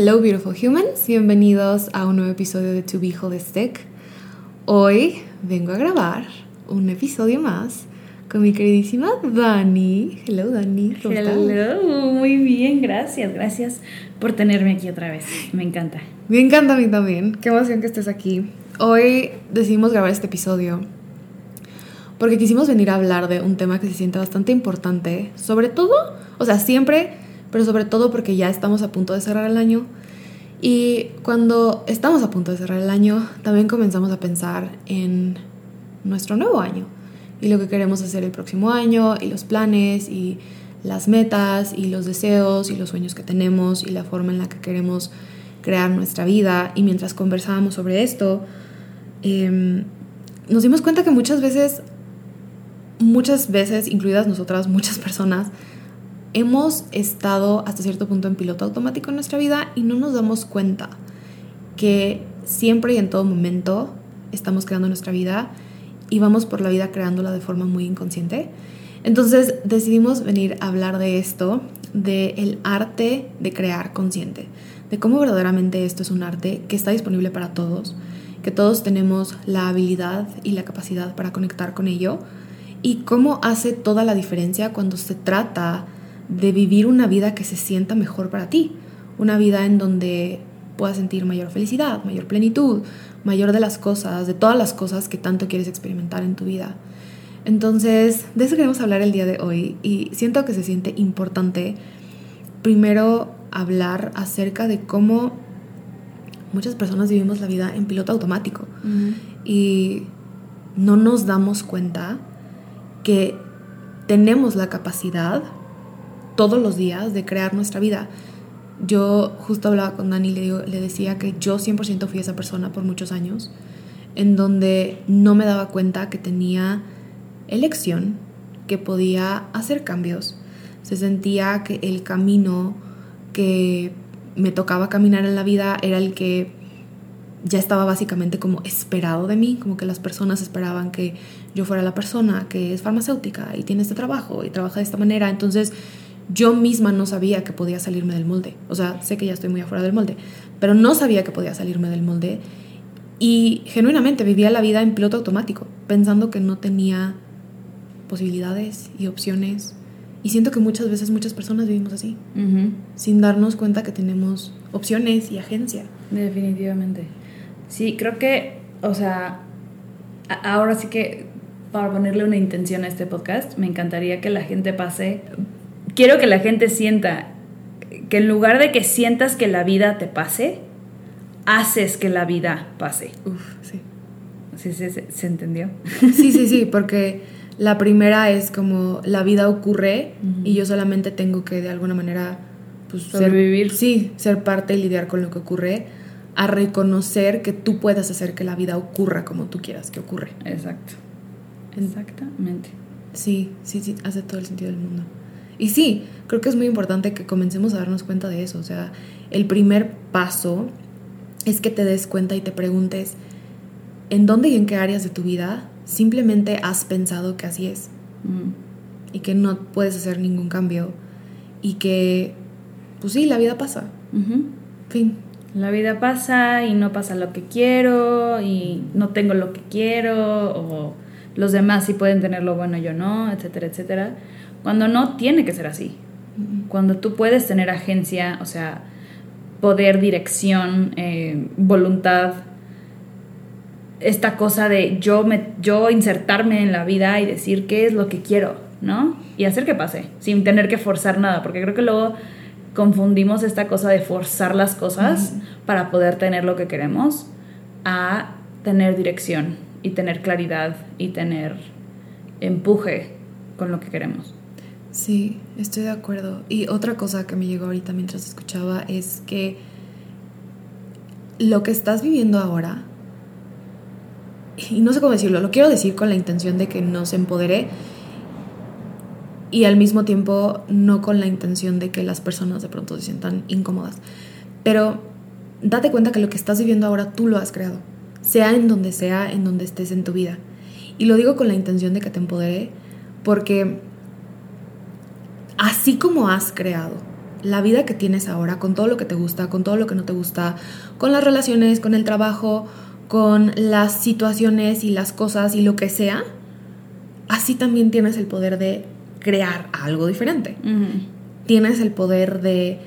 Hello beautiful humans, bienvenidos a un nuevo episodio de To Be Holistic. Hoy vengo a grabar un episodio más con mi queridísima Dani. Hello Dani, ¿cómo Hello, muy bien, gracias, gracias por tenerme aquí otra vez. Me encanta. Me encanta a mí también, qué emoción que estés aquí. Hoy decidimos grabar este episodio porque quisimos venir a hablar de un tema que se siente bastante importante, sobre todo, o sea, siempre pero sobre todo porque ya estamos a punto de cerrar el año. Y cuando estamos a punto de cerrar el año, también comenzamos a pensar en nuestro nuevo año y lo que queremos hacer el próximo año y los planes y las metas y los deseos y los sueños que tenemos y la forma en la que queremos crear nuestra vida. Y mientras conversábamos sobre esto, em, nos dimos cuenta que muchas veces, muchas veces, incluidas nosotras, muchas personas, hemos estado hasta cierto punto en piloto automático en nuestra vida y no nos damos cuenta que siempre y en todo momento estamos creando nuestra vida y vamos por la vida creándola de forma muy inconsciente. Entonces decidimos venir a hablar de esto, del el arte de crear consciente, de cómo verdaderamente esto es un arte que está disponible para todos, que todos tenemos la habilidad y la capacidad para conectar con ello y cómo hace toda la diferencia cuando se trata de vivir una vida que se sienta mejor para ti, una vida en donde puedas sentir mayor felicidad, mayor plenitud, mayor de las cosas, de todas las cosas que tanto quieres experimentar en tu vida. Entonces, de eso queremos hablar el día de hoy y siento que se siente importante primero hablar acerca de cómo muchas personas vivimos la vida en piloto automático. Y no nos damos cuenta que tenemos la capacidad todos los días de crear nuestra vida. Yo justo hablaba con Dani y le, le decía que yo 100% fui esa persona por muchos años, en donde no me daba cuenta que tenía elección, que podía hacer cambios. Se sentía que el camino que me tocaba caminar en la vida era el que ya estaba básicamente como esperado de mí, como que las personas esperaban que yo fuera la persona que es farmacéutica y tiene este trabajo y trabaja de esta manera. Entonces yo misma no sabía que podía salirme del molde. O sea, sé que ya estoy muy afuera del molde, pero no sabía que podía salirme del molde. Y genuinamente vivía la vida en piloto automático, pensando que no tenía posibilidades y opciones. Y siento que muchas veces muchas personas vivimos así, sin darnos cuenta que tenemos opciones y agencia. Definitivamente. Sí, creo que, o sea, ahora sí que para ponerle una intención a este podcast, me encantaría que la gente pase quiero que la gente sienta que en lugar de que sientas que la vida te pase, haces que la vida pase. Uf, sí. ¿Sí, se entendió? Sí, sí, sí, porque la primera es como la vida ocurre y yo solamente tengo que de alguna manera pues, sobrevivir. sí, ser parte y lidiar con lo que ocurre, a reconocer que tú puedas hacer que la vida ocurra como tú quieras que ocurre. Exacto. Exactamente. Sí, sí, sí, hace todo el sentido del mundo. Y sí, creo que es muy importante que comencemos a darnos cuenta de eso. O sea, el primer paso es que te des cuenta y te preguntes en dónde y en qué áreas de tu vida simplemente has pensado que así es. Mm. Y que no puedes hacer ningún cambio. Y que, pues sí, la vida pasa. Fin. La vida pasa y no pasa lo que quiero y no tengo lo que quiero o los demás sí pueden tener lo bueno, yo no, etcétera, etcétera. Cuando no tiene que ser así. Cuando tú puedes tener agencia, o sea, poder, dirección, eh, voluntad, esta cosa de yo, me, yo insertarme en la vida y decir qué es lo que quiero, ¿no? Y hacer que pase, sin tener que forzar nada, porque creo que luego confundimos esta cosa de forzar las cosas para poder tener lo que queremos a tener dirección y tener claridad y tener empuje con lo que queremos. Sí, estoy de acuerdo. Y otra cosa que me llegó ahorita mientras escuchaba es que lo que estás viviendo ahora, y no sé cómo decirlo, lo quiero decir con la intención de que nos empodere y al mismo tiempo no con la intención de que las personas de pronto se sientan incómodas. Pero date cuenta que lo que estás viviendo ahora tú lo has creado, sea en donde sea, en donde estés en tu vida. Y lo digo con la intención de que te empodere porque así como has creado la vida que tienes ahora, con todo lo que te gusta, con todo lo que no te gusta, con las relaciones, con el trabajo, con las situaciones y las cosas y lo que sea, así también tienes el poder de crear algo diferente. Tienes el poder de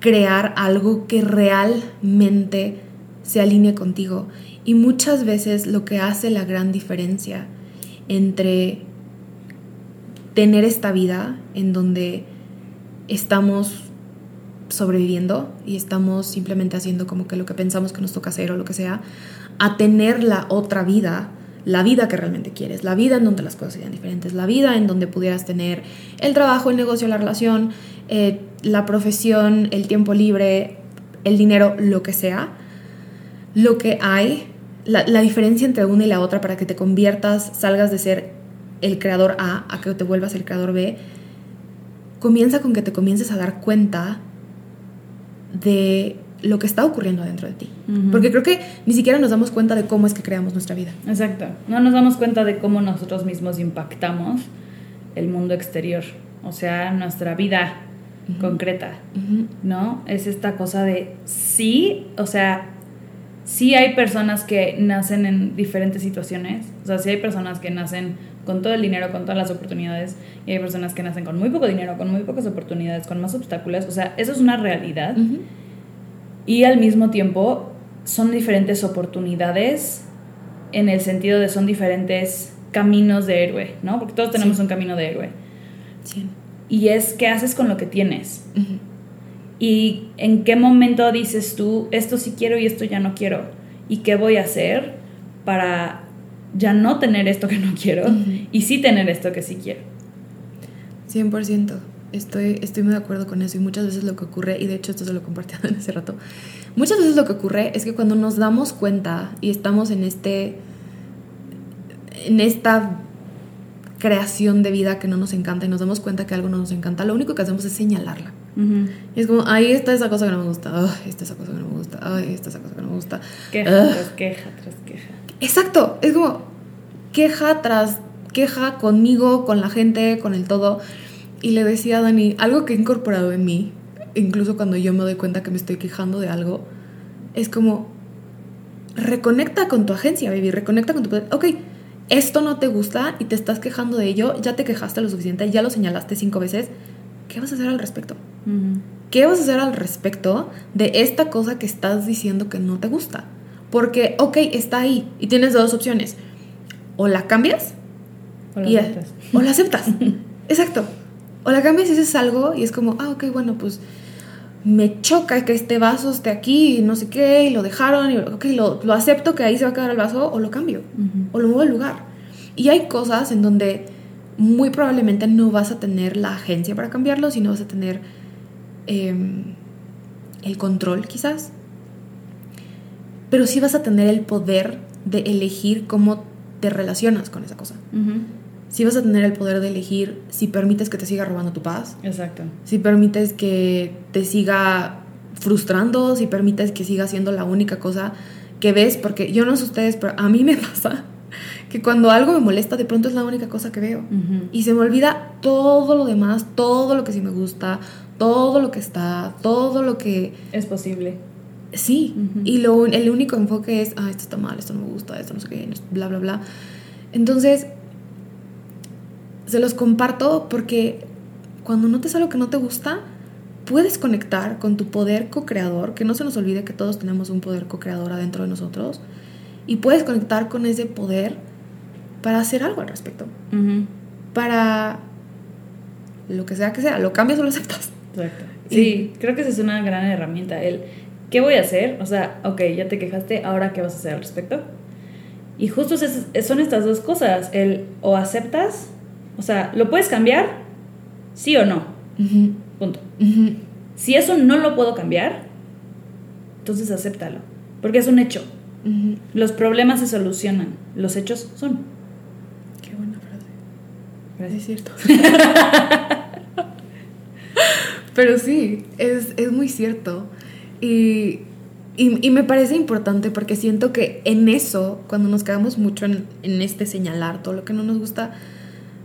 crear algo que realmente se alinee contigo. Y muchas veces lo que hace la gran diferencia entre tener esta vida en donde estamos sobreviviendo y estamos simplemente haciendo como que lo que pensamos que nos toca hacer o lo que sea, a tener la otra vida, la vida que realmente quieres, la vida en donde las cosas sean diferentes, la vida en donde pudieras tener el trabajo, el negocio, la relación, eh, la profesión, el tiempo libre, el dinero, lo que sea, lo que hay, la, la diferencia entre una y la otra para que te conviertas, salgas de ser el creador A a que te vuelvas el creador B, comienza con que te comiences a dar cuenta de lo que está ocurriendo adentro de ti. Porque creo que ni siquiera nos damos cuenta de cómo es que creamos nuestra vida. Exacto. No nos damos cuenta de cómo nosotros mismos impactamos el mundo exterior. O sea, nuestra vida concreta. ¿No? Es esta cosa de sí, o sea, sí hay personas que nacen en diferentes situaciones. O sea, sí hay personas que nacen con todo el dinero, con todas las oportunidades, y hay personas que nacen con muy poco dinero, con muy pocas oportunidades, con más obstáculos. O sea, eso es una realidad. Y al mismo tiempo son diferentes oportunidades en el sentido de son diferentes caminos de héroe, ¿no? Porque todos tenemos un camino de héroe. Sí. Y es qué haces con lo que tienes. Y en qué momento dices tú, esto sí quiero y esto ya no quiero. Y qué voy a hacer para ya no tener esto que no quiero y sí tener esto que sí quiero. 100%. Estoy, estoy muy de acuerdo con eso y muchas veces lo que ocurre, y de hecho esto se lo compartí ese rato, muchas veces lo que ocurre es que cuando nos damos cuenta y estamos en este, en esta creación de vida que no nos encanta y nos damos cuenta que algo no nos encanta, lo único que hacemos es señalarla. Y es como, ahí está esa cosa que no me gusta, ahí está esa cosa que no me gusta, ahí está esa cosa que no me gusta. Queja tras queja tras queja. Exacto, es como queja tras queja conmigo, con la gente, con el todo. Y le decía a Dani, algo que he incorporado en mí, incluso cuando yo me doy cuenta que me estoy quejando de algo, es como, reconecta con tu agencia, baby, reconecta con tu poder. Ok, esto no te gusta y te estás quejando de ello, ya te quejaste lo suficiente, ya lo señalaste cinco veces, ¿qué vas a hacer al respecto? ¿Qué vas a hacer al respecto de esta cosa que estás diciendo que no te gusta? Porque, ok, está ahí y tienes dos opciones. O la cambias o la aceptas. O la aceptas. Exacto. O la cambias y haces algo y es como, ah, ok, bueno, pues me choca que este vaso esté aquí y no sé qué, y lo dejaron, y ok, lo, lo acepto que ahí se va a quedar el vaso, o lo cambio, o lo muevo al lugar. Y hay cosas en donde muy probablemente no vas a tener la agencia para cambiarlo, sino vas a tener em, el control quizás pero sí vas a tener el poder de elegir cómo te relacionas con esa cosa. Sí vas a tener el poder de elegir si permites que te siga robando tu paz. Exacto. Si permites que te siga frustrando, si permites que siga siendo la única cosa que ves, porque yo no sé ustedes, pero a mí me pasa que cuando algo me molesta, de pronto es la única cosa que veo. Y se me olvida todo lo demás, todo lo que sí me gusta, todo lo que está, todo lo que... Es posible. Sí, y lo, el único enfoque es, ah, esto está mal, esto no me gusta, esto no sé qué, bla, bla, bla. Entonces, se los comparto porque cuando notes algo que no te gusta, puedes conectar con tu poder co-creador, que no se nos olvide que todos tenemos un poder co-creador adentro de nosotros, y puedes conectar con ese poder para hacer algo al respecto. Para lo que sea que sea, lo cambias o lo aceptas. Exacto. Sí, creo que esa es una gran herramienta. El ¿qué voy a hacer? O sea, ok, ya te quejaste, ahora qué vas a hacer al respecto. Y justo son estas dos cosas, el o aceptas, o sea, ¿lo puedes cambiar? Sí o no. Punto. Si eso no lo puedo cambiar, entonces acéptalo, porque es un hecho. Los problemas se solucionan, los hechos son. Qué buena frase. Gracias, cierto. Pero sí, es, es muy cierto. Y y, me parece importante porque siento que en eso, cuando nos quedamos mucho en, en, este señalar todo lo que no nos gusta,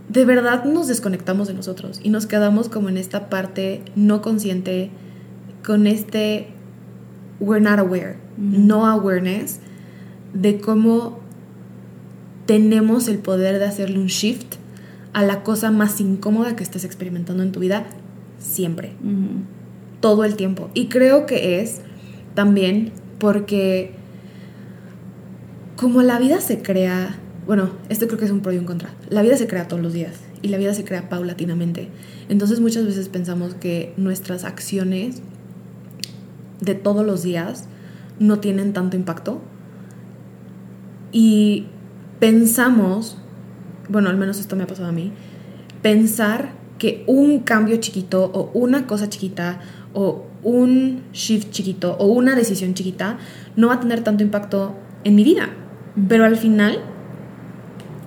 de verdad nos desconectamos de nosotros y nos quedamos como en esta parte no consciente, con este we're not aware, no awareness de cómo tenemos el poder de hacerle un shift a la cosa más incómoda que estés experimentando en tu vida siempre, todo el tiempo. Y creo que es también porque como la vida se crea, bueno, esto creo que es un pro y un contra, la vida se crea todos los días y la vida se crea paulatinamente. Entonces muchas veces pensamos que nuestras acciones de todos los días no tienen tanto impacto y pensamos, bueno, al menos esto me ha pasado a mí, pensar que un cambio chiquito o una cosa chiquita o un shift chiquito o una decisión chiquita no va a tener tanto impacto en mi vida. Pero al final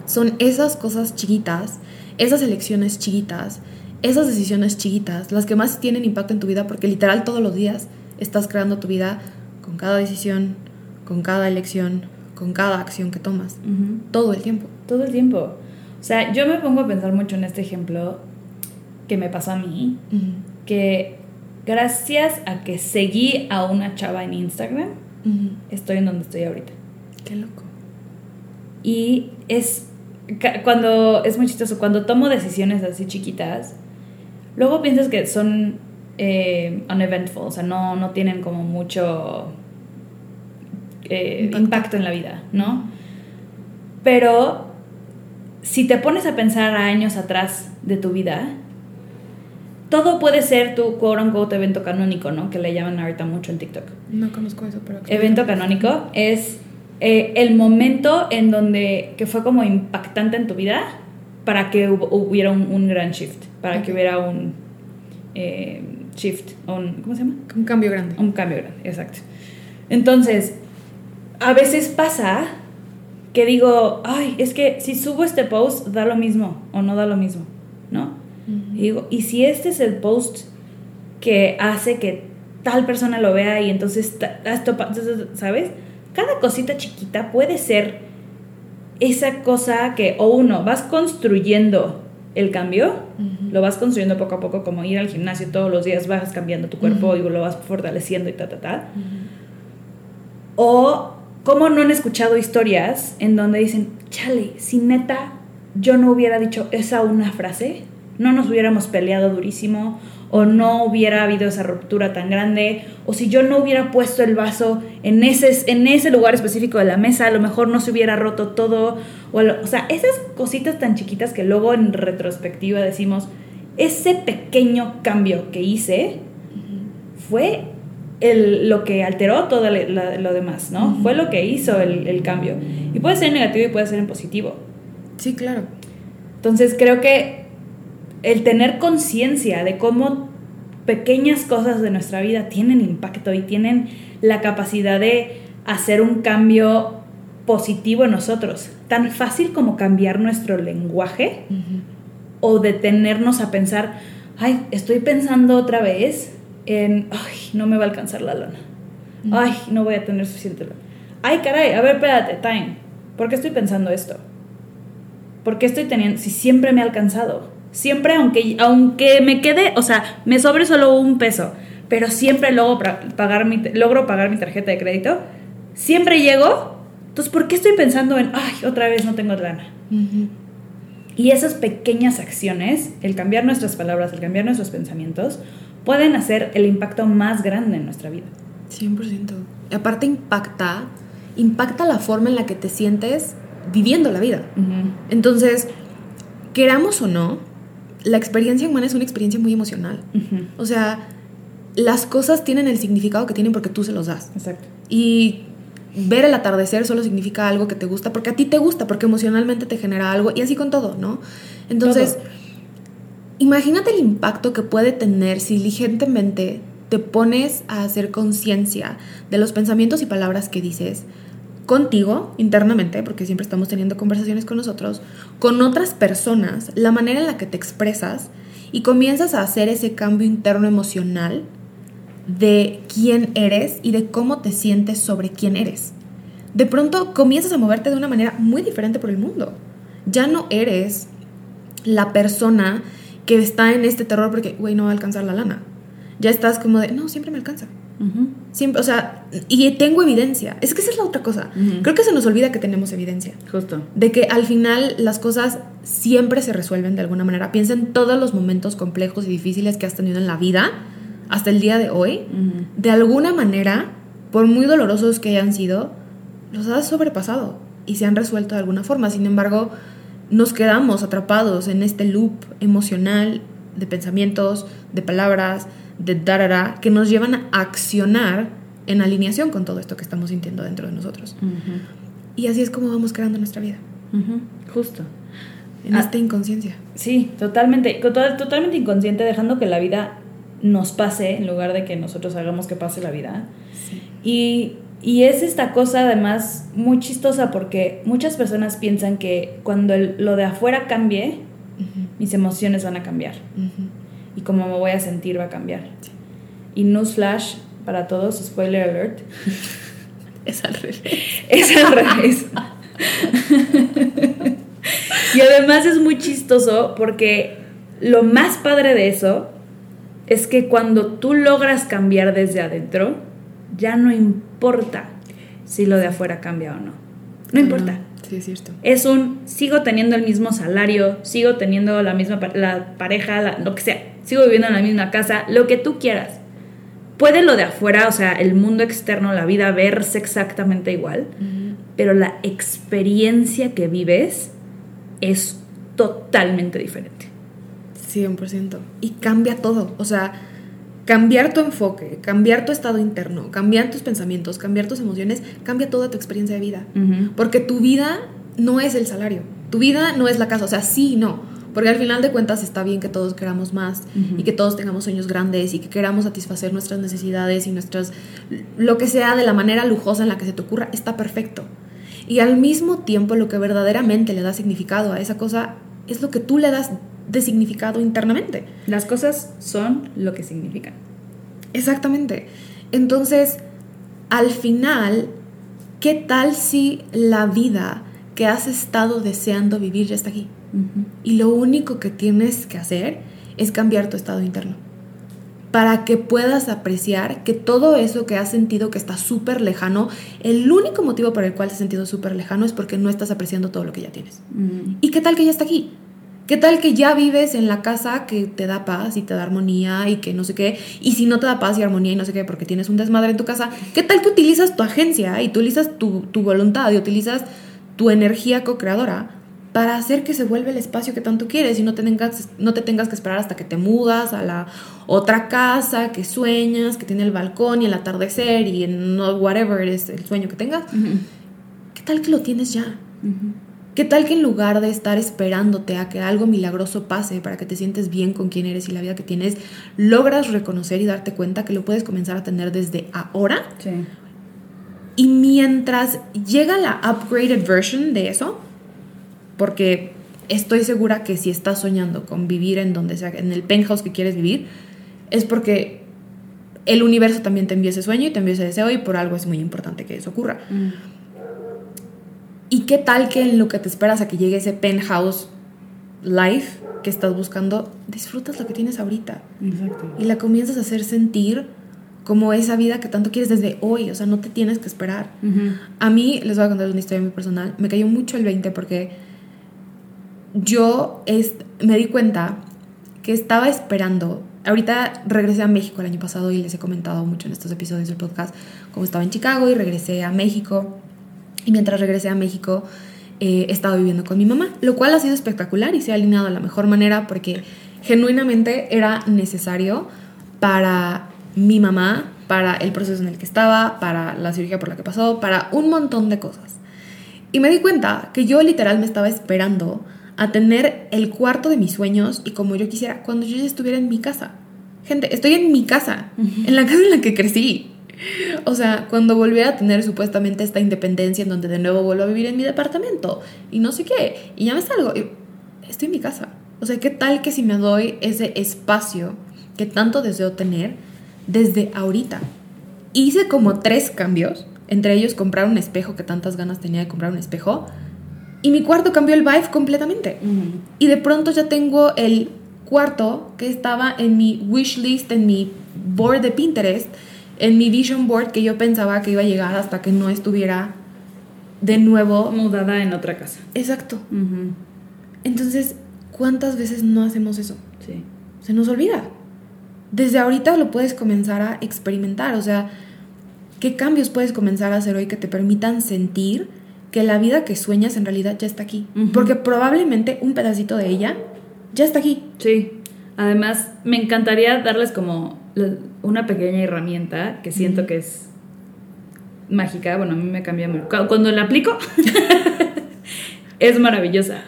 son esas cosas chiquitas, esas elecciones chiquitas, esas decisiones chiquitas las que más tienen impacto en tu vida porque literal todos los días estás creando tu vida con cada decisión, con cada elección, con cada acción que tomas. Todo el tiempo. Todo el tiempo. O sea, yo me pongo a pensar mucho en este ejemplo que me pasó a mí, que gracias a que seguí a una chava en Instagram, estoy en donde estoy ahorita. Qué loco. Y es cuando es muy chistoso, cuando tomo decisiones así chiquitas, luego piensas que son eh, uneventful, o sea, no, no tienen como mucho eh, impacto en la vida, ¿no? Pero si te pones a pensar a años atrás de tu vida, todo puede ser tu quote unquote evento canónico, ¿no? Que le llaman ahorita mucho en TikTok. No conozco eso, pero. Evento canónico es eh, el momento en donde. que fue como impactante en tu vida para que hubiera un, gran shift, para que hubiera un eh, shift, un, ¿cómo se llama? Un cambio grande. Un cambio grande, exacto. Entonces, a veces pasa que digo, ay, es que si subo este post da lo mismo o no da lo mismo, ¿no? Y digo, ¿y si este es el post que hace que tal persona lo vea y entonces, ¿sabes? Cada cosita chiquita puede ser esa cosa que, o uno, vas construyendo el cambio, lo vas construyendo poco a poco, como ir al gimnasio todos los días, vas cambiando tu cuerpo y lo vas fortaleciendo y ta, ta, ta. O cómo no han escuchado historias en donde dicen, chale, si neta yo no hubiera dicho esa una frase, no nos hubiéramos peleado durísimo o no hubiera habido esa ruptura tan grande o si yo no hubiera puesto el vaso en ese, en ese lugar específico de la mesa, a lo mejor no se hubiera roto todo. O, o sea, esas cositas tan chiquitas que luego en retrospectiva decimos, ese pequeño cambio que hice fue el, lo que alteró todo lo demás, ¿no? Fue lo que hizo el, el cambio. Y puede ser negativo y puede ser en positivo. Sí, claro. Entonces creo que el tener conciencia de cómo pequeñas cosas de nuestra vida tienen impacto y tienen la capacidad de hacer un cambio positivo en nosotros. Tan fácil como cambiar nuestro lenguaje o detenernos a pensar, ay, estoy pensando otra vez en, ay, no me va a alcanzar la lana. Ay, no voy a tener suficiente lana. Ay, caray, a ver, espérate, time. ¿Por qué estoy pensando esto? ¿Por qué estoy teniendo, si siempre me ha alcanzado? Siempre, aunque, aunque me quede, o sea, me sobre solo un peso, pero siempre logro pagar mi, logro pagar mi tarjeta de crédito, siempre llego, entonces, ¿por qué estoy pensando en, ay, otra vez no tengo lana? Y esas pequeñas acciones, el cambiar nuestras palabras, el cambiar nuestros pensamientos, pueden hacer el impacto más grande en nuestra vida. 100%. Y aparte impacta, impacta la forma en la que te sientes viviendo la vida. Entonces, queramos o no, la experiencia humana es una experiencia muy emocional. O sea, las cosas tienen el significado que tienen porque tú se los das. Exacto. Y ver el atardecer solo significa algo que te gusta porque a ti te gusta, porque emocionalmente te genera algo y así con todo, ¿no? Entonces, imagínate el impacto que puede tener si diligentemente te pones a hacer conciencia de los pensamientos y palabras que dices contigo internamente, porque siempre estamos teniendo conversaciones con nosotros, con otras personas, la manera en la que te expresas y comienzas a hacer ese cambio interno emocional de quién eres y de cómo te sientes sobre quién eres. De pronto comienzas a moverte de una manera muy diferente por el mundo. Ya no eres la persona que está en este terror porque, güey, no va a alcanzar la lana. Ya estás como de, no, siempre me alcanza. Siempre, o sea, y tengo evidencia. Es que esa es la otra cosa. Creo que se nos olvida que tenemos evidencia. Justo. De que al final las cosas siempre se resuelven de alguna manera. Piensa en todos los momentos complejos y difíciles que has tenido en la vida hasta el día de hoy. De alguna manera, por muy dolorosos que hayan sido, los has sobrepasado y se han resuelto de alguna forma. Sin embargo, nos quedamos atrapados en este loop emocional de pensamientos, de palabras, de darara, que nos llevan a accionar en alineación con todo esto que estamos sintiendo dentro de nosotros. Y así es como vamos creando nuestra vida. Justo. En esta inconsciencia. Sí, totalmente. Totalmente inconsciente, dejando que la vida nos pase en lugar de que nosotros hagamos que pase la vida. Y, y, es esta cosa además muy chistosa porque muchas personas piensan que cuando lo de afuera cambie, mis emociones van a cambiar y cómo me voy a sentir va a cambiar. Y newsflash para todos, spoiler alert. es al revés. Es al revés. y además es muy chistoso porque lo más padre de eso es que cuando tú logras cambiar desde adentro, ya no importa si lo de afuera cambia o no. No importa. Sí, es cierto. Es un, sigo teniendo el mismo salario, sigo teniendo la misma la pareja, lo que sea, sigo viviendo en la misma casa, lo que tú quieras. Puede lo de afuera, o sea, el mundo externo, la vida, verse exactamente igual, pero la experiencia que vives es totalmente diferente. 100%. Y cambia todo. O sea, cambiar tu enfoque, cambiar tu estado interno, cambiar tus pensamientos, cambiar tus emociones, cambia toda tu experiencia de vida. Porque tu vida no es el salario, tu vida no es la casa, o sea, sí y no. Porque al final de cuentas está bien que todos queramos más y que todos tengamos sueños grandes y que queramos satisfacer nuestras necesidades y nuestras... lo que sea de la manera lujosa en la que se te ocurra, está perfecto. Y al mismo tiempo lo que verdaderamente le da significado a esa cosa es lo que tú le das de significado internamente. Las cosas son lo que significan. Exactamente. Entonces, al final, ¿qué tal si la vida que has estado deseando vivir ya está aquí? Y lo único que tienes que hacer es cambiar tu estado interno. Para que puedas apreciar que todo eso que has sentido que está súper lejano, el único motivo por el cual te has sentido súper lejano es porque no estás apreciando todo lo que ya tienes. ¿Y qué tal que ya está aquí? ¿Qué tal que ya vives en la casa que te da paz y te da armonía y que no sé qué? Y si no te da paz y armonía y no sé qué porque tienes un desmadre en tu casa, ¿qué tal que utilizas tu agencia y utilizas tu, voluntad y utilizas tu energía co-creadora para hacer que se vuelva el espacio que tanto quieres y no te, tengas, no te tengas que esperar hasta que te mudas a la otra casa que sueñas, que tiene el balcón y el atardecer y no whatever es el sueño que tengas? ¿Qué tal que lo tienes ya? ¿Qué tal que en lugar de estar esperándote a que algo milagroso pase para que te sientes bien con quién eres y la vida que tienes, logras reconocer y darte cuenta que lo puedes comenzar a tener desde ahora? Sí. Y mientras llega la upgraded version de eso, porque estoy segura que si estás soñando con vivir en donde sea, en el penthouse que quieres vivir, es porque el universo también te envía ese sueño y te envía ese deseo y por algo es muy importante que eso ocurra. Mm. ¿Y qué tal que en lo que te esperas a que llegue ese penthouse life que estás buscando, disfrutas lo que tienes ahorita? Exacto. Y la comienzas a hacer sentir como esa vida que tanto quieres desde hoy, o sea, no te tienes que esperar. A mí, les voy a contar una historia muy personal, me cayó mucho el 20 porque yo me di cuenta que estaba esperando, ahorita regresé a México el año pasado y les he comentado mucho en estos episodios del podcast, como estaba en Chicago y regresé a México y mientras regresé a México, eh, he estado viviendo con mi mamá, lo cual ha sido espectacular y se ha alineado de la mejor manera porque genuinamente era necesario para mi mamá para el proceso en el que estaba, para la cirugía por la que pasó, para un montón de cosas. Y me di cuenta que yo literal me estaba esperando a tener el cuarto de mis sueños y como yo quisiera cuando yo ya estuviera en mi casa. Gente, estoy en mi casa, en la casa en la que crecí. O sea, cuando volviera a tener supuestamente esta independencia en donde de nuevo vuelvo a vivir en mi departamento y no sé qué, y ya me salgo, estoy en mi casa. O sea, ¿qué tal que si me doy ese espacio que tanto deseo tener desde ahorita? Hice como tres cambios, entre ellos comprar un espejo, que tantas ganas tenía de comprar un espejo, y mi cuarto cambió el vibe completamente. Y de pronto ya tengo el cuarto que estaba en mi wish list, en mi board de Pinterest, en mi vision board que yo pensaba que iba a llegar hasta que no estuviera de nuevo mudada en otra casa. Exacto. Entonces, ¿cuántas veces no hacemos eso? Sí. Se nos olvida. Desde ahorita lo puedes comenzar a experimentar, o sea, ¿qué cambios puedes comenzar a hacer hoy que te permitan sentir que la vida que sueñas en realidad ya está aquí? Porque probablemente un pedacito de ella ya está aquí. Sí. Además, me encantaría darles como una pequeña herramienta que siento que es mágica. Bueno, a mí me cambia mucho. Cuando la aplico, es maravillosa.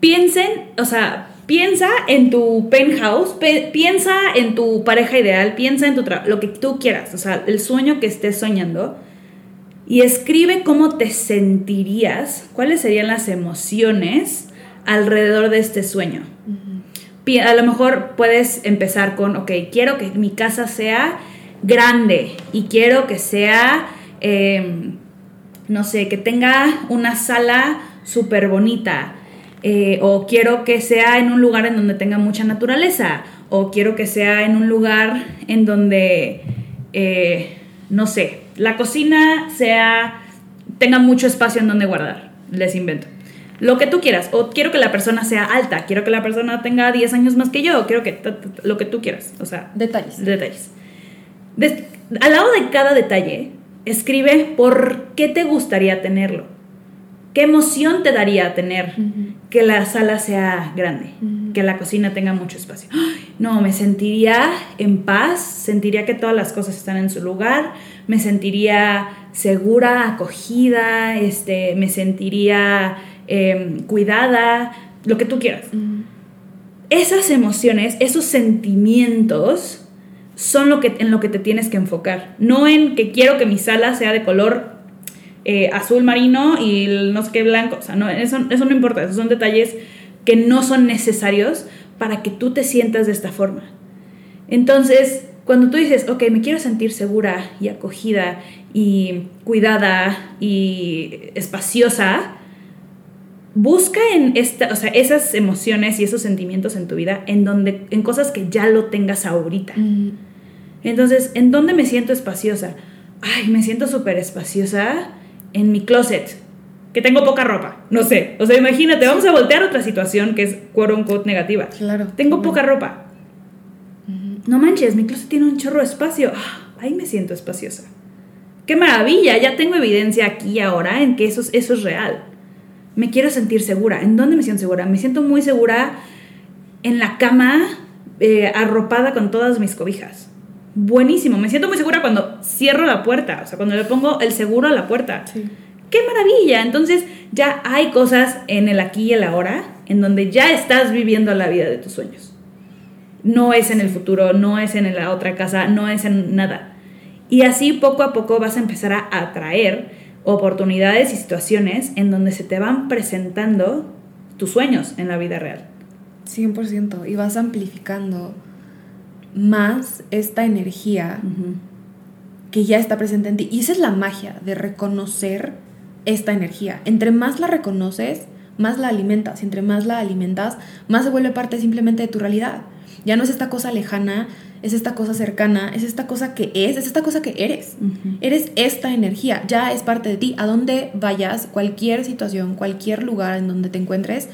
Piensen, o sea, piensa en tu penthouse, piensa en tu pareja ideal, piensa en tu lo que tú quieras, o sea, el sueño que estés soñando y escribe cómo te sentirías, cuáles serían las emociones alrededor de este sueño. A lo mejor puedes empezar con, ok, quiero que mi casa sea grande y quiero que sea, em, no sé, que tenga una sala súper bonita. Eh, o quiero que sea en un lugar en donde tenga mucha naturaleza, o quiero que sea en un lugar en donde, eh, no sé, la cocina sea, tenga mucho espacio en donde guardar, les invento lo que tú quieras. O quiero que la persona sea alta, quiero que la persona tenga 10 años más que yo, quiero que lo que tú quieras. O sea, detalles. Detalles. al lado de cada detalle, escribe por qué te gustaría tenerlo. ¿Qué emoción te daría tener que la sala sea grande, que la cocina tenga mucho espacio? No, me sentiría en paz, sentiría que todas las cosas están en su lugar, me sentiría segura, acogida, este, me sentiría Em, cuidada, lo que tú quieras. Esas emociones, esos sentimientos son lo que, en lo que te tienes que enfocar. No en que quiero que mi sala sea de color eh, azul marino y no sé qué blanco. O sea, no, eso, eso no importa. Esos son detalles que no son necesarios para que tú te sientas de esta forma. Entonces, cuando tú dices, ok, me quiero sentir segura y acogida y cuidada y espaciosa, busca en esta, o sea, esas emociones y esos sentimientos en tu vida en donde en cosas que ya lo tengas ahorita. Entonces, ¿en dónde me siento espaciosa? Ay, me siento súper espaciosa en mi closet, que tengo poca ropa. No sé, o sea, imagínate, vamos a voltear otra situación que es quote unquote negativa. Claro. Tengo poca ropa. No manches, mi closet tiene un chorro de espacio. Ah, ahí me siento espaciosa. Qué maravilla, ya tengo evidencia aquí ahora en que eso, eso es real me quiero sentir segura. ¿En dónde me siento segura? Me siento muy segura en la cama, eh, arropada con todas mis cobijas. Buenísimo, me siento muy segura cuando cierro la puerta, o sea, cuando le pongo el seguro a la puerta. Sí. ¡Qué maravilla! Entonces ya hay cosas en el aquí y el ahora en donde ya estás viviendo la vida de tus sueños. No es en el futuro, no es en la otra casa, no es en nada. Y así poco a poco vas a empezar a atraer oportunidades y situaciones en donde se te van presentando tus sueños en la vida real. 100%. Y vas amplificando más esta energía que ya está presente en ti. Y esa es la magia de reconocer esta energía. Entre más la reconoces, más la alimentas. Y entre más la alimentas, más se vuelve parte simplemente de tu realidad. Ya no es esta cosa lejana es esta cosa cercana, es esta cosa que es, es esta cosa que eres. Eres esta energía, ya es parte de ti. A donde vayas, cualquier situación, cualquier lugar en donde te encuentres,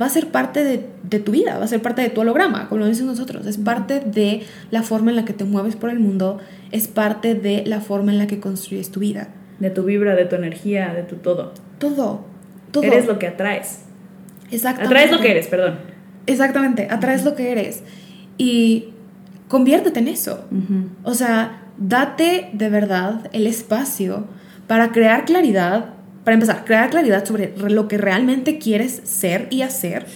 va a ser parte de, tu vida, va a ser parte de tu holograma, como lo dicen nosotros. Es parte de la forma en la que te mueves por el mundo, es parte de la forma en la que construyes tu vida. De tu vibra, de tu energía, de tu todo. Todo, todo. Eres lo que atraes. Exactamente. Atraes lo que eres, perdón. Exactamente, atraes lo que eres. Y conviértete en eso. O sea, date de verdad el espacio para crear claridad, para empezar, crear claridad sobre lo que realmente quieres ser y hacer,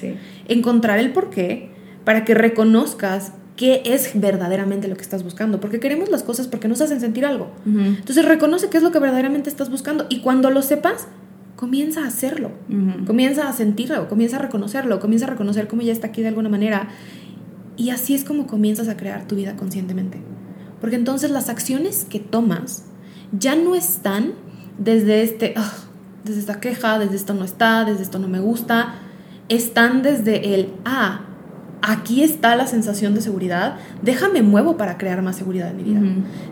encontrar el porqué, para que reconozcas qué es verdaderamente lo que estás buscando, porque queremos las cosas porque nos hacen sentir algo. Entonces reconoce qué es lo que verdaderamente estás buscando y cuando lo sepas, comienza a hacerlo, comienza a sentirlo, comienza a reconocerlo, comienza a reconocer cómo ya está aquí de alguna manera. Y así es como comienzas a crear tu vida conscientemente. Porque entonces las acciones que tomas ya no están desde este, ah, desde esta queja, desde esto no está, desde esto no me gusta, están desde el, ah, aquí está la sensación de seguridad, déjame muevo para crear más seguridad en mi vida.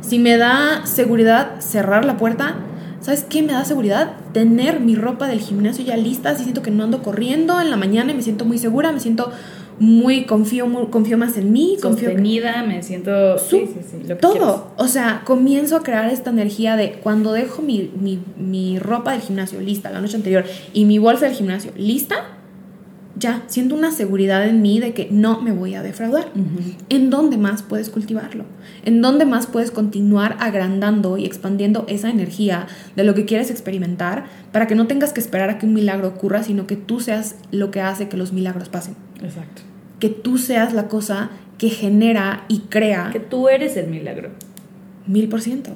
Si me da seguridad cerrar la puerta, ¿sabes qué me da seguridad? Tener mi ropa del gimnasio ya lista, si siento que no ando corriendo en la mañana y me siento muy segura, me siento muy, confío, confío más en mí. Contenida, me siento... sí, sí, sí, todo. O sea, comienzo a crear esta energía de cuando dejo mi, mi, mi ropa del gimnasio lista la noche anterior y mi bolsa del gimnasio lista, ya siento una seguridad en mí de que no me voy a defraudar. ¿En dónde más puedes cultivarlo? ¿En dónde más puedes continuar agrandando y expandiendo esa energía de lo que quieres experimentar para que no tengas que esperar a que un milagro ocurra, sino que tú seas lo que hace que los milagros pasen? Exacto. Que tú seas la cosa que genera y crea. Que tú eres el milagro. Mil por ciento.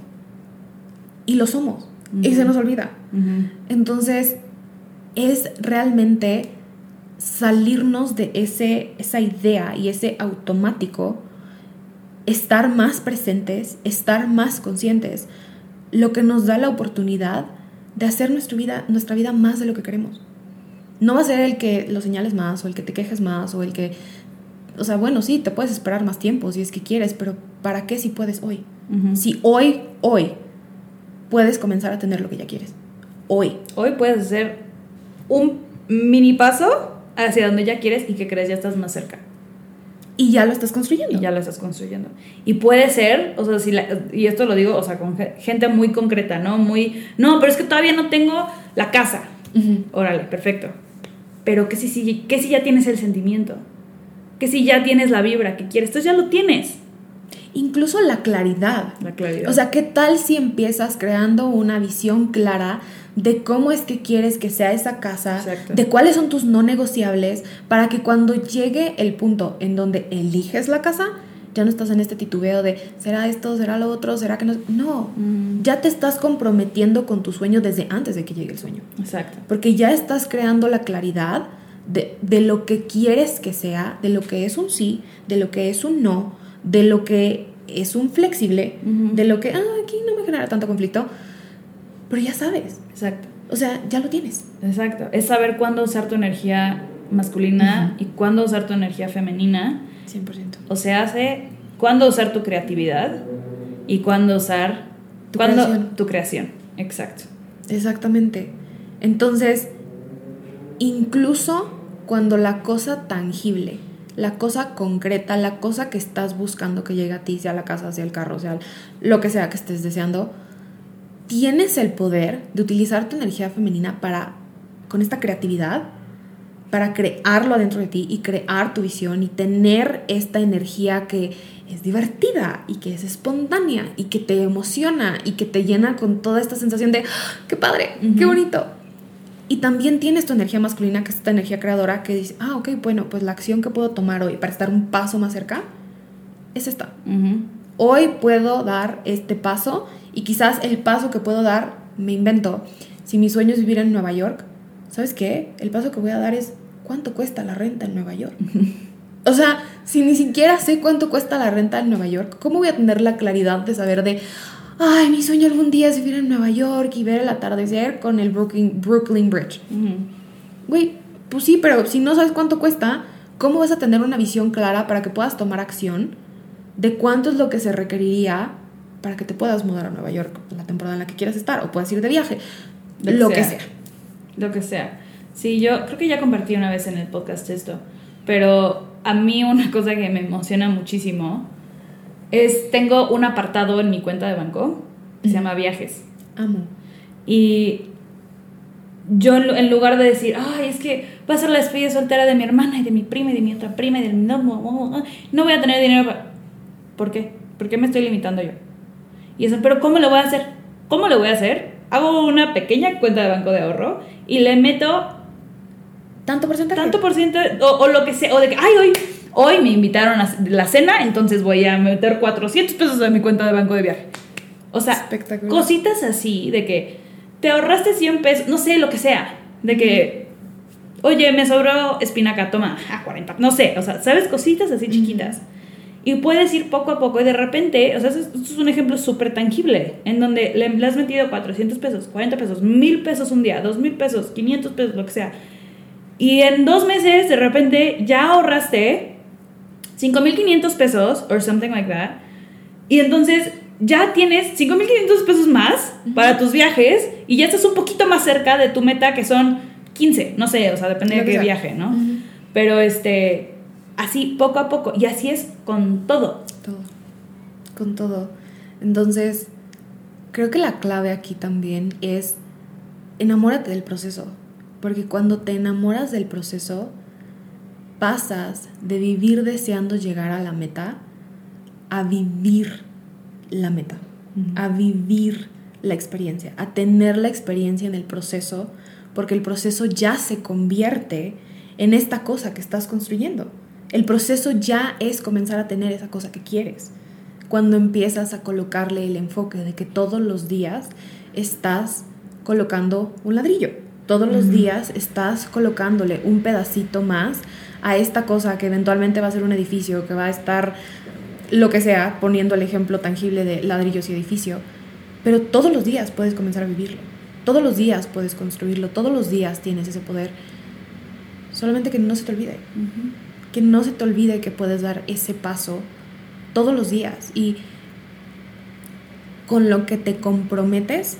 Y lo somos. Y se nos olvida. Entonces, es realmente salirnos de ese, esa idea y ese automático, estar más presentes, estar más conscientes, lo que nos da la oportunidad de hacer nuestra vida, nuestra vida más de lo que queremos. No va a ser el que lo señales más o el que te quejes más o el que... O sea, bueno, sí, te puedes esperar más tiempo si es que quieres, pero ¿para qué si puedes hoy? Si hoy, hoy, puedes comenzar a tener lo que ya quieres. Hoy. Hoy puedes hacer un mini paso hacia donde ya quieres y que crees ya estás más cerca. Y ya lo estás construyendo. Y ya lo estás construyendo. Y puede ser, o sea, si y esto lo digo, o sea, con gente muy concreta, ¿no? Muy, no, pero es que todavía no tengo la casa. Órale, perfecto. Pero que si, si, que si ya tienes el sentimiento, que si ya tienes la vibra que quieres, entonces ya lo tienes. Incluso la claridad. La claridad. O sea, ¿qué tal si empiezas creando una visión clara de cómo es que quieres que sea esa casa, de cuáles son tus no negociables, para que cuando llegue el punto en donde eliges la casa, ya no estás en este titubeo de, ¿será esto? ¿Será lo otro? ¿Será que no? No, mm. ya te estás comprometiendo con tu sueño desde antes de que llegue el sueño. Exacto. Porque ya estás creando la claridad de, lo que quieres que sea, de lo que es un sí, de lo que es un no, de lo que es un flexible, de lo que, ah, aquí no me genera tanto conflicto, pero ya sabes. Exacto. O sea, ya lo tienes. Exacto. Es saber cuándo usar tu energía masculina y cuándo usar tu energía femenina. 100%. O sea, hace cuándo usar tu creatividad y cuándo usar tu creación. Tu creación. Exacto. Exactamente. Entonces, incluso cuando la cosa tangible, la cosa concreta, la cosa que estás buscando que llegue a ti, sea la casa, sea el carro, sea lo que sea que estés deseando, tienes el poder de utilizar tu energía femenina para, con esta creatividad, para crearlo adentro de ti y crear tu visión y tener esta energía que es divertida y que es espontánea y que te emociona y que te llena con toda esta sensación de ¡Ah, qué padre, qué bonito. Y también tienes tu energía masculina, que es esta energía creadora, que dice, ah, ok, bueno, pues la acción que puedo tomar hoy para estar un paso más cerca es esta. Hoy puedo dar este paso y quizás el paso que puedo dar, me invento, si mi sueño es vivir en Nueva York, ¿sabes qué? El paso que voy a dar es cuánto cuesta la renta en Nueva York. o sea, si ni siquiera sé cuánto cuesta la renta en Nueva York, ¿cómo voy a tener la claridad de saber de, ay, mi sueño algún día es vivir en Nueva York y ver el atardecer con el Brooklyn, Brooklyn Bridge? Güey, pues sí, pero si no sabes cuánto cuesta, ¿cómo vas a tener una visión clara para que puedas tomar acción de cuánto es lo que se requeriría para que te puedas mudar a Nueva York la temporada en la que quieras estar o puedas ir de viaje, lo, que, sea. Lo que sea. Sí, yo creo que ya compartí una vez en el podcast esto, pero a mí una cosa que me emociona muchísimo es, tengo un apartado en mi cuenta de banco que se llama viajes. Amo. Y yo en lugar de decir, ay, es que va a ser la despedida soltera de mi hermana y de mi prima y de mi otra prima y del no, no, no voy a tener dinero para ¿Por qué? ¿Por qué me estoy limitando yo? Y eso, pero ¿cómo lo voy a hacer? ¿Cómo lo voy a hacer? Hago una pequeña cuenta de banco de ahorro y le meto tanto porcentaje. Tanto por ciento, o, o, lo que sea, o de que, ay, hoy, hoy me invitaron a la cena, entonces voy a meter 400 pesos en mi cuenta de banco de viaje. O sea, cositas así, de que te ahorraste 100 pesos, no sé, lo que sea, de que, oye, me sobró espinaca, toma, a 40, no sé, o sea, ¿sabes? Cositas así chiquitas. Y puedes ir poco a poco y de repente, o sea, esto es un ejemplo súper tangible, en donde le, has metido 400 pesos, 40 pesos, 1000 pesos un día, 2000 pesos, 500 pesos, lo que sea y en dos meses, de repente, ya ahorraste 5.500 pesos, or something like that. Y entonces ya tienes 5.500 pesos más para tus viajes y ya estás un poquito más cerca de tu meta que son 15, no sé, o sea, depende de qué viaje, ¿no? Pero este, así poco a poco, y así es con todo. Todo, con todo. Entonces, creo que la clave aquí también es enamórate del proceso. Porque cuando te enamoras del proceso, pasas de vivir deseando llegar a la meta a vivir la meta, a vivir la experiencia, a tener la experiencia en el proceso, porque el proceso ya se convierte en esta cosa que estás construyendo. El proceso ya es comenzar a tener esa cosa que quieres. Cuando empiezas a colocarle el enfoque de que todos los días estás colocando un ladrillo todos los días estás colocándole un pedacito más a esta cosa que eventualmente va a ser un edificio, que va a estar lo que sea, poniendo el ejemplo tangible de ladrillos y edificio. Pero todos los días puedes comenzar a vivirlo. Todos los días puedes construirlo. Todos los días tienes ese poder. Solamente que no se te olvide. Que no se te olvide que puedes dar ese paso todos los días. Y con lo que te comprometes,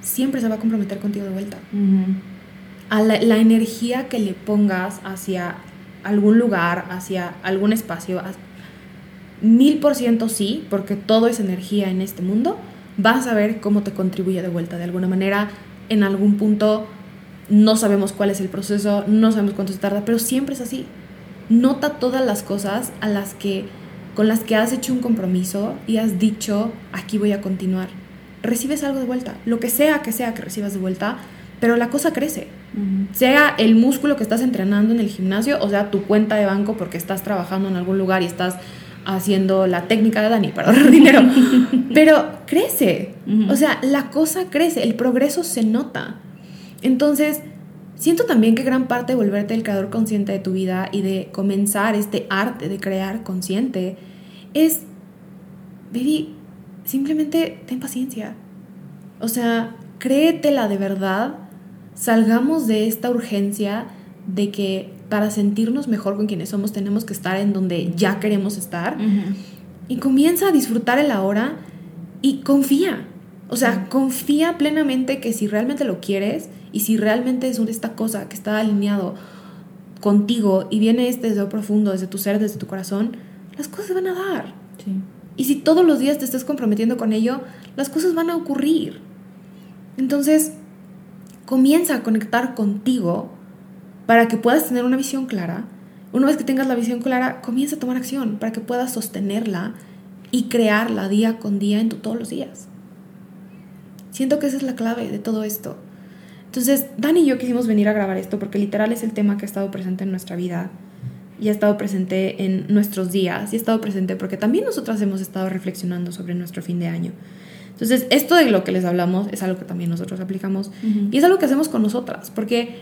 siempre se va a comprometer contigo de vuelta. A la, energía que le pongas hacia algún lugar, hacia algún espacio, mil por ciento sí, porque todo es energía en este mundo, vas a ver cómo te contribuye de vuelta. De alguna manera, en algún punto, no sabemos cuál es el proceso, no sabemos cuánto se tarda, pero siempre es así. Nota todas las cosas a las que, con las que has hecho un compromiso y has dicho, aquí voy a continuar recibes algo de vuelta, lo que sea que sea que recibas de vuelta, pero la cosa crece. Sea el músculo que estás entrenando en el gimnasio, o sea tu cuenta de banco porque estás trabajando en algún lugar y estás haciendo la técnica de Dani para ahorrar dinero. pero crece. O sea, la cosa crece, el progreso se nota. Entonces, siento también que gran parte de volverte el creador consciente de tu vida y de comenzar este arte de crear consciente es, baby, simplemente ten paciencia. O sea, créetela de verdad. Salgamos de esta urgencia de que para sentirnos mejor con quienes somos tenemos que estar en donde ya queremos estar. Y comienza a disfrutar el ahora y confía. O sea, confía plenamente que si realmente lo quieres y si realmente es esta cosa que está alineado contigo y viene este deseo profundo desde tu ser, desde tu corazón, las cosas se van a dar. Sí. Y si todos los días te estás comprometiendo con ello, las cosas van a ocurrir. Entonces, comienza a conectar contigo para que puedas tener una visión clara. Una vez que tengas la visión clara, comienza a tomar acción para que puedas sostenerla y crearla día con día en tu, todos los días. Siento que esa es la clave de todo esto. Entonces, Dani y yo quisimos venir a grabar esto porque literal es el tema que ha estado presente en nuestra vida y ha estado presente en nuestros días y ha estado presente porque también nosotras hemos estado reflexionando sobre nuestro fin de año. Entonces, esto de lo que les hablamos es algo que también nosotros aplicamos y es algo que hacemos con nosotras, porque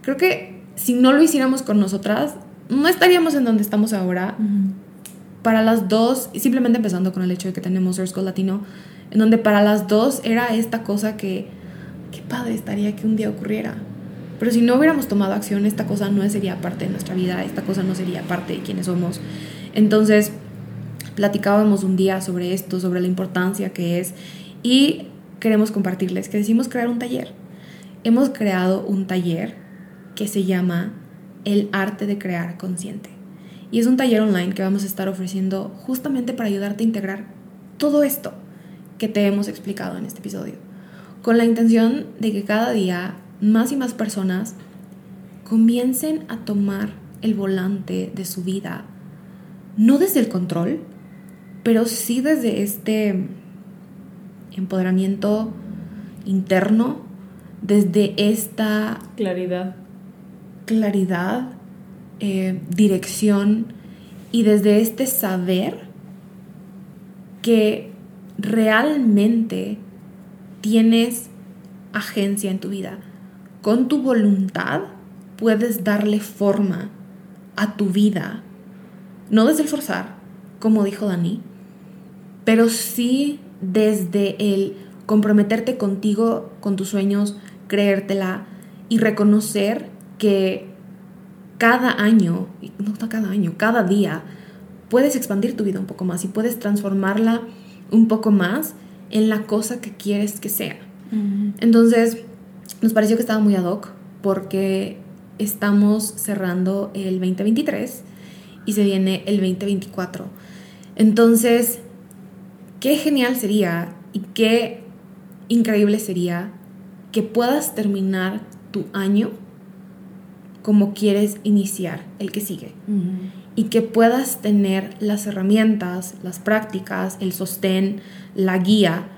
creo que si no lo hiciéramos con nosotras, no estaríamos en donde estamos ahora. Para las dos, simplemente empezando con el hecho de que tenemos Earth Latino, en donde para las dos era esta cosa que, qué padre estaría que un día ocurriera. Pero si no hubiéramos tomado acción, esta cosa no sería parte de nuestra vida, esta cosa no sería parte de quienes somos. Entonces, platicábamos un día sobre esto, sobre la importancia que es y queremos compartirles que decimos crear un taller. Hemos creado un taller que se llama El arte de crear consciente. Y es un taller online que vamos a estar ofreciendo justamente para ayudarte a integrar todo esto que te hemos explicado en este episodio, con la intención de que cada día más y más personas comiencen a tomar el volante de su vida, no desde el control, pero sí desde este empoderamiento interno, desde esta claridad, claridad, eh, dirección y desde este saber que realmente tienes agencia en tu vida. Con tu voluntad puedes darle forma a tu vida, no desde el forzar, como dijo Dani, pero sí desde el comprometerte contigo, con tus sueños, creértela y reconocer que cada año, no cada año, cada día, puedes expandir tu vida un poco más y puedes transformarla un poco más en la cosa que quieres que sea. Entonces, nos pareció que estaba muy ad hoc porque estamos cerrando el 2023 y se viene el 2024. Entonces, qué genial sería y qué increíble sería que puedas terminar tu año como quieres iniciar el que sigue. Y que puedas tener las herramientas, las prácticas, el sostén, la guía,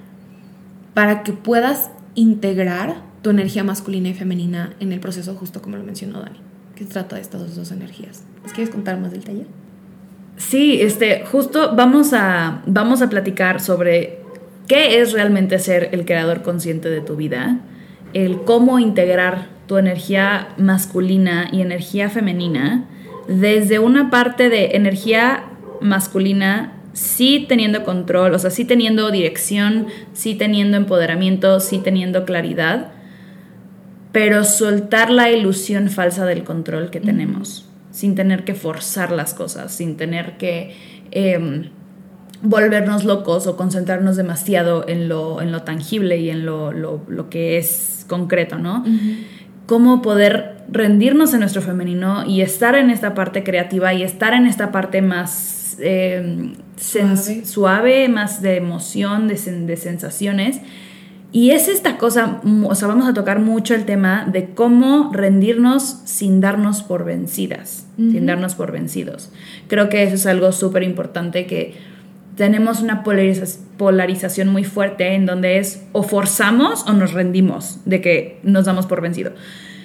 para que puedas integrar tu energía masculina y femenina en el proceso, justo como lo mencionó Dani. ¿Qué se trata de estas dos energías? ¿Les quieres contar más del taller? Sí, este, justo vamos a, vamos a platicar sobre qué es realmente ser el creador consciente de tu vida, el cómo integrar tu energía masculina y energía femenina desde una parte de energía masculina sí teniendo control, o sea, sí teniendo dirección, sí teniendo empoderamiento, sí teniendo claridad, pero soltar la ilusión falsa del control que tenemos, sin tener que forzar las cosas, sin tener que em, volvernos locos o concentrarnos demasiado en lo, en lo tangible y en lo, lo, que es concreto, ¿no? Cómo poder rendirnos en nuestro femenino y estar en esta parte creativa y estar en esta parte más em, suave. más de emoción, de, de sensaciones y es esta cosa, o sea, vamos a tocar mucho el tema de cómo rendirnos sin darnos por vencidas, sin darnos por vencidos. Creo que eso es algo súper importante que tenemos una polarización muy fuerte en donde es o forzamos o nos rendimos de que nos damos por vencido.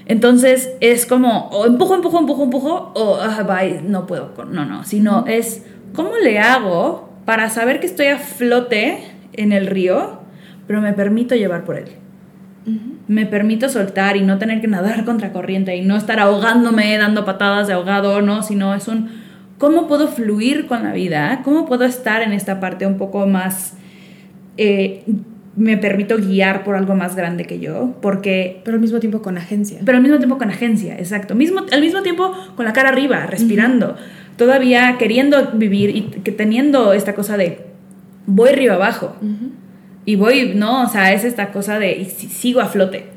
Entonces es como o empujo, empujo, empujo, empujo o ah, bye, no puedo, no, no, sino es cómo le hago para saber que estoy a flote en el río pero me permito llevar por él. Me permito soltar y no tener que nadar contra corriente y no estar ahogándome, dando patadas de ahogado, no, sino es un cómo puedo fluir con la vida, cómo puedo estar en esta parte un poco más... Eh, me permito guiar por algo más grande que yo, porque... Pero al mismo tiempo con agencia. Pero al mismo tiempo con agencia, exacto. Mismo, al mismo tiempo con la cara arriba, respirando, todavía queriendo vivir y que teniendo esta cosa de voy río abajo. Y voy, ¿no? O sea, es esta cosa de sigo a flote.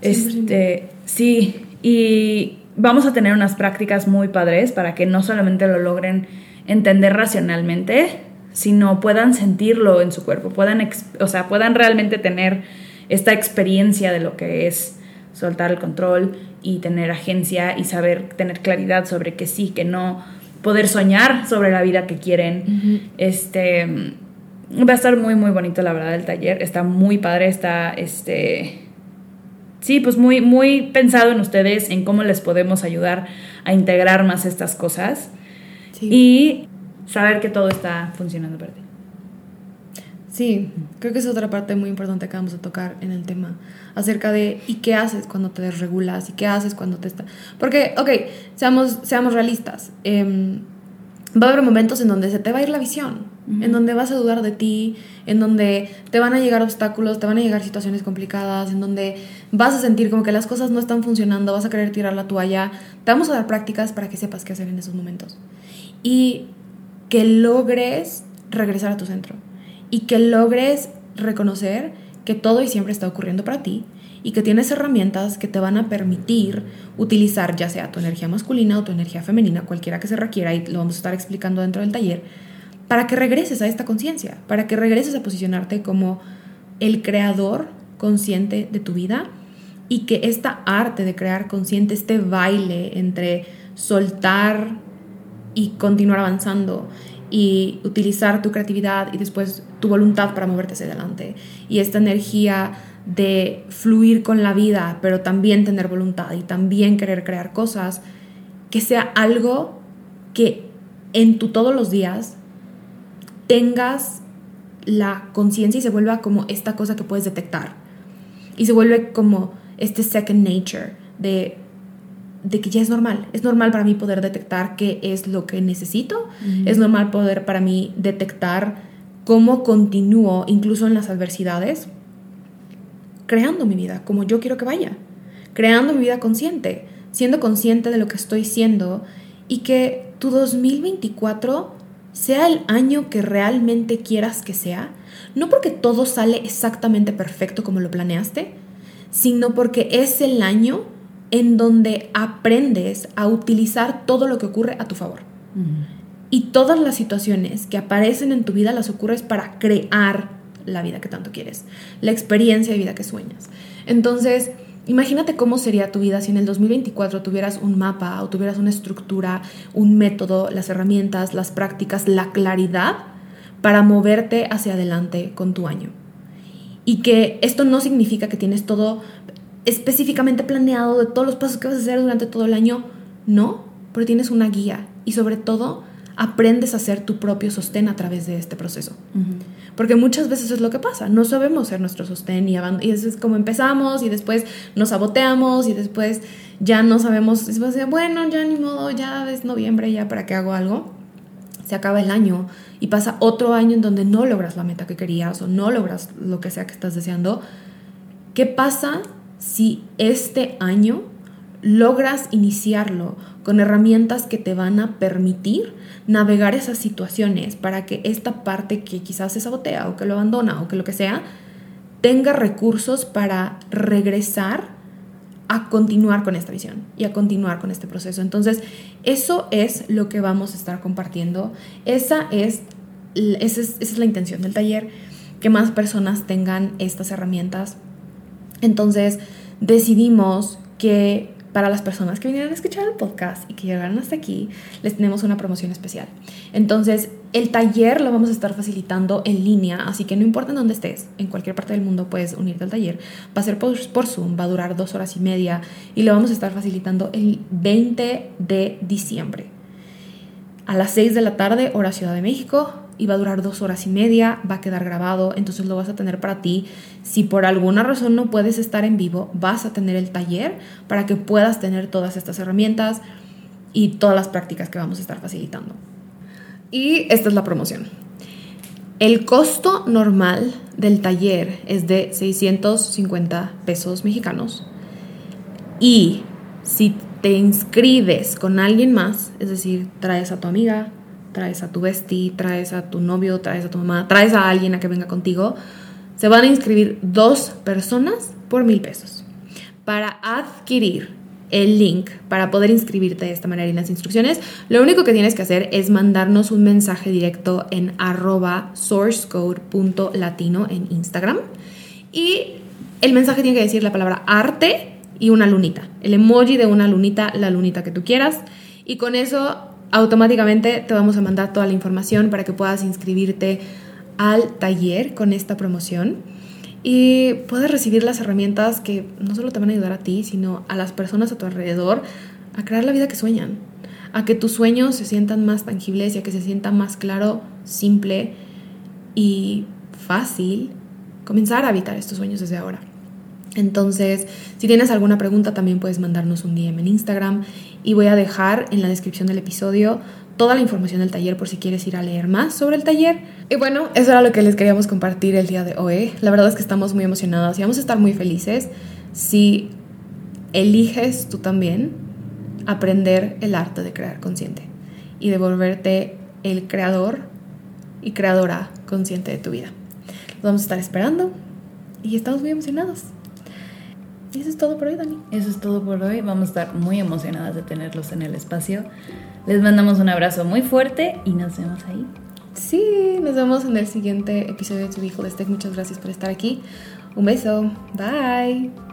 Este, sí, y vamos a tener unas prácticas muy padres para que no solamente lo logren entender racionalmente, sino puedan sentirlo en su cuerpo, puedan, o sea, puedan realmente tener esta experiencia de lo que es soltar el control y tener agencia y saber tener claridad sobre que sí, que no, poder soñar sobre la vida que quieren. Este Va a estar muy, muy bonito, la verdad, el taller. Está muy padre, está, este... Sí, pues muy, muy pensado en ustedes, en cómo les podemos ayudar a integrar más estas cosas. Y saber que todo está funcionando para ti. Sí, creo que es otra parte muy importante que vamos a tocar en el tema acerca de ¿y qué haces cuando te desregulas? ¿Y qué haces cuando te está...? Porque, ok, seamos, seamos realistas. Em, va a haber momentos en donde se te va a ir la visión en donde vas a dudar de ti, en donde te van a llegar obstáculos, te van a llegar situaciones complicadas, en donde vas a sentir como que las cosas no están funcionando, vas a querer tirar la toalla. Te vamos a dar prácticas para que sepas qué hacer en esos momentos. Y que logres regresar a tu centro. Y que logres reconocer que todo y siempre está ocurriendo para ti y que tienes herramientas que te van a permitir utilizar ya sea tu energía masculina o tu energía femenina, cualquiera que se requiera, y lo vamos a estar explicando dentro del taller, para que regreses a esta conciencia, para que regreses a posicionarte como el creador consciente de tu vida y que esta arte de crear consciente, este baile entre soltar y continuar avanzando y utilizar tu creatividad y después tu voluntad para moverte hacia adelante. Y esta energía de fluir con la vida, pero también tener voluntad y también querer crear cosas, que sea algo que en tu todos los días tengas la conciencia y se vuelva como esta cosa que puedes detectar. Y se vuelve como este second nature de, de que ya es normal. Es normal para mí poder detectar qué es lo que necesito. Es normal poder para mí detectar cómo continúo incluso en las adversidades, creando mi vida como yo quiero que vaya. Creando mi vida consciente, siendo consciente de lo que estoy siendo y que tu 2024 sea el año que realmente quieras que sea, no porque todo sale exactamente perfecto como lo planeaste, sino porque es el año en donde aprendes a utilizar todo lo que ocurre a tu favor. Y todas las situaciones que aparecen en tu vida las ocurres para crear la vida que tanto quieres, la experiencia de vida que sueñas. Entonces, Imagínate cómo sería tu vida si en el 2024 tuvieras un mapa o tuvieras una estructura, un método, las herramientas, las prácticas, la claridad para moverte hacia adelante con tu año. Y que esto no significa que tienes todo específicamente planeado de todos los pasos que vas a hacer durante todo el año. No, pero tienes una guía y sobre todo aprendes a ser tu propio sostén a través de este proceso. Porque muchas veces es lo que pasa, no sabemos ser nuestro sostén y, y es como empezamos y después nos saboteamos y después ya no sabemos, bueno, ya ni modo, ya es noviembre, ya para qué hago algo. Se acaba el año y pasa otro año en donde no logras la meta que querías o no logras lo que sea que estás deseando. ¿Qué pasa si este año logras iniciarlo con herramientas que te van a permitir navegar esas situaciones para que esta parte que quizás se sabotea o que lo abandona o que lo que sea, tenga recursos para regresar a continuar con esta visión y a continuar con este proceso. Entonces, eso es lo que vamos a estar compartiendo. Esa es, esa es, esa es la intención del taller, que más personas tengan estas herramientas. Entonces, decidimos que para las personas que vinieron a escuchar el podcast y que llegaron hasta aquí, les tenemos una promoción especial. Entonces, el taller lo vamos a estar facilitando en línea, así que no importa en dónde estés, en cualquier parte del mundo puedes unirte al taller. Va a ser por, por Zoom, va a durar dos horas y media y lo vamos a estar facilitando el 20 de diciembre. A las 6 de la tarde, hora Ciudad de México, y va a durar dos horas y media, va a quedar grabado, entonces lo vas a tener para ti. Si por alguna razón no puedes estar en vivo, vas a tener el taller para que puedas tener todas estas herramientas y todas las prácticas que vamos a estar facilitando. Y esta es la promoción. El costo normal del taller es de 650 pesos mexicanos y si te inscribes con alguien más, es decir, traes a tu amiga, traes a tu bestie, traes a tu novio, traes a tu mamá, traes a alguien a que venga contigo, se van a inscribir dos personas por mil pesos. Para adquirir el link para poder inscribirte de esta manera y las instrucciones, lo único que tienes que hacer es mandarnos un mensaje directo en arroba sourcecode.latino en Instagram. Y el mensaje tiene que decir la palabra arte y una lunita. El emoji de una lunita, la lunita que tú quieras. Y con eso automáticamente te vamos a mandar toda la información para que puedas inscribirte al taller con esta promoción y puedas recibir las herramientas que no solo te van a ayudar a ti, sino a las personas a tu alrededor a crear la vida que sueñan, a que tus sueños se sientan más tangibles y a que se sienta más claro, simple y fácil comenzar a habitar estos sueños desde ahora. Entonces, si tienes alguna pregunta, también puedes mandarnos un DM en Instagram y voy a dejar en la descripción del episodio toda la información del taller por si quieres ir a leer más sobre el taller. Y bueno, eso era lo que les queríamos compartir el día de hoy. La verdad es que estamos muy emocionadas y vamos a estar muy felices si eliges tú también aprender el arte de crear consciente y de volverte el creador y creadora consciente de tu vida. Los vamos a estar esperando y estamos muy emocionados. Y eso es todo por hoy, Dani. Eso es todo por hoy. Vamos a estar muy emocionadas de tenerlos en el espacio. Les mandamos un abrazo muy fuerte y nos vemos ahí. Sí, nos vemos en el siguiente episodio de Tu Hijo. Muchas gracias por estar aquí. Un beso. Bye.